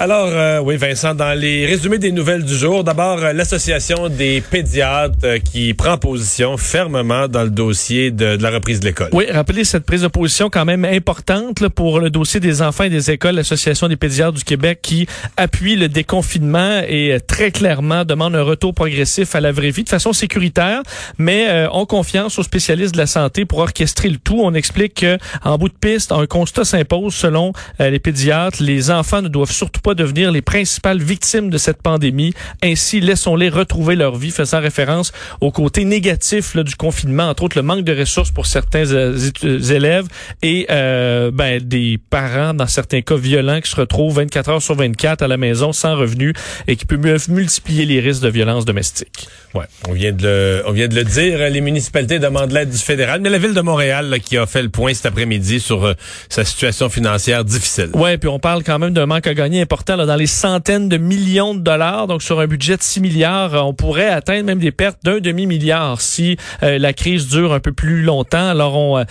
Alors, euh, oui, Vincent, dans les résumés des nouvelles du jour, d'abord, euh, l'Association des pédiatres euh, qui prend position fermement dans le dossier de, la reprise de l'école. Oui, rappelez cette prise de position quand même importante pour le dossier des enfants et des écoles, l'Association des pédiatres du Québec qui appuie le déconfinement et euh, très clairement demande un retour progressif à la vraie vie de façon sécuritaire, mais ont confiance aux spécialistes de la santé pour orchestrer le tout. On explique que en bout de piste, un constat s'impose selon les pédiatres, les enfants ne doivent surtout pas devenir les principales victimes de cette pandémie. Ainsi, laissons-les retrouver leur vie, faisant référence au côté négatif là, du confinement, entre autres le manque de ressources pour certains euh, élèves et euh, ben, des parents, dans certains cas violents, qui se retrouvent 24 heures sur 24 à la maison sans revenus et qui peuvent multiplier les risques de violence domestique. Ouais, on vient de le, on vient de le dire, les municipalités demandent l'aide du fédéral, mais la ville de Montréal là, qui a fait le point cet après-midi sur euh, sa situation financière difficile. Ouais, puis on parle quand même d'un manque à gagner important dans les centaines de millions de dollars. Donc, sur un budget de 6 milliards, on pourrait atteindre même des pertes d'un demi-milliard si euh, la crise dure un peu plus longtemps. Alors, on, euh,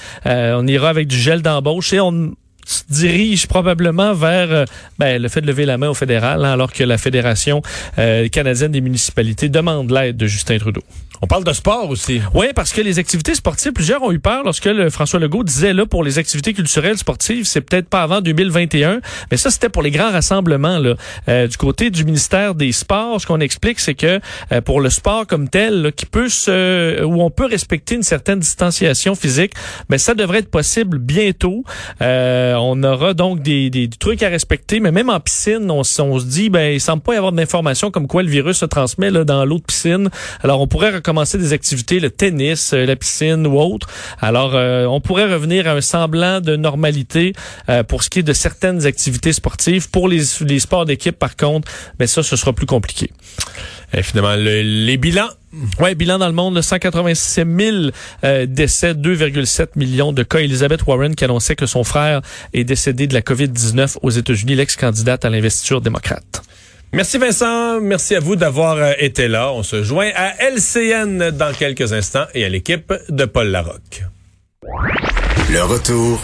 on ira avec du gel d'embauche et on se dirige probablement vers euh, ben, le fait de lever la main au fédéral, hein, alors que la Fédération euh, canadienne des municipalités demande l'aide de Justin Trudeau. On parle de sport aussi. Oui, parce que les activités sportives, plusieurs ont eu peur lorsque le François Legault disait là pour les activités culturelles sportives, c'est peut-être pas avant 2021, mais ça c'était pour les grands rassemblements là. Euh, du côté du ministère des Sports, ce qu'on explique, c'est que euh, pour le sport comme tel, là, qui peut se, où on peut respecter une certaine distanciation physique, ben ça devrait être possible bientôt. Euh, on aura donc des, des, trucs à respecter, mais même en piscine, on, on se dit ben il semble pas y avoir d'informations comme quoi le virus se transmet là, dans l'eau de piscine. Alors on pourrait commencer des activités, le tennis, euh, la piscine ou autre. Alors, euh, on pourrait revenir à un semblant de normalité euh, pour ce qui est de certaines activités sportives. Pour les, les sports d'équipe, par contre, ben ça, ce sera plus compliqué. Et finalement, le, les bilans. Ouais, bilan dans le monde, 186 000 euh, décès, 2,7 millions de cas. Elizabeth Warren qui annonçait que son frère est décédé de la COVID-19 aux États-Unis, l'ex-candidate à l'investiture démocrate. Merci Vincent, merci à vous d'avoir été là. On se joint à LCN dans quelques instants et à l'équipe de Paul Larocque. Le retour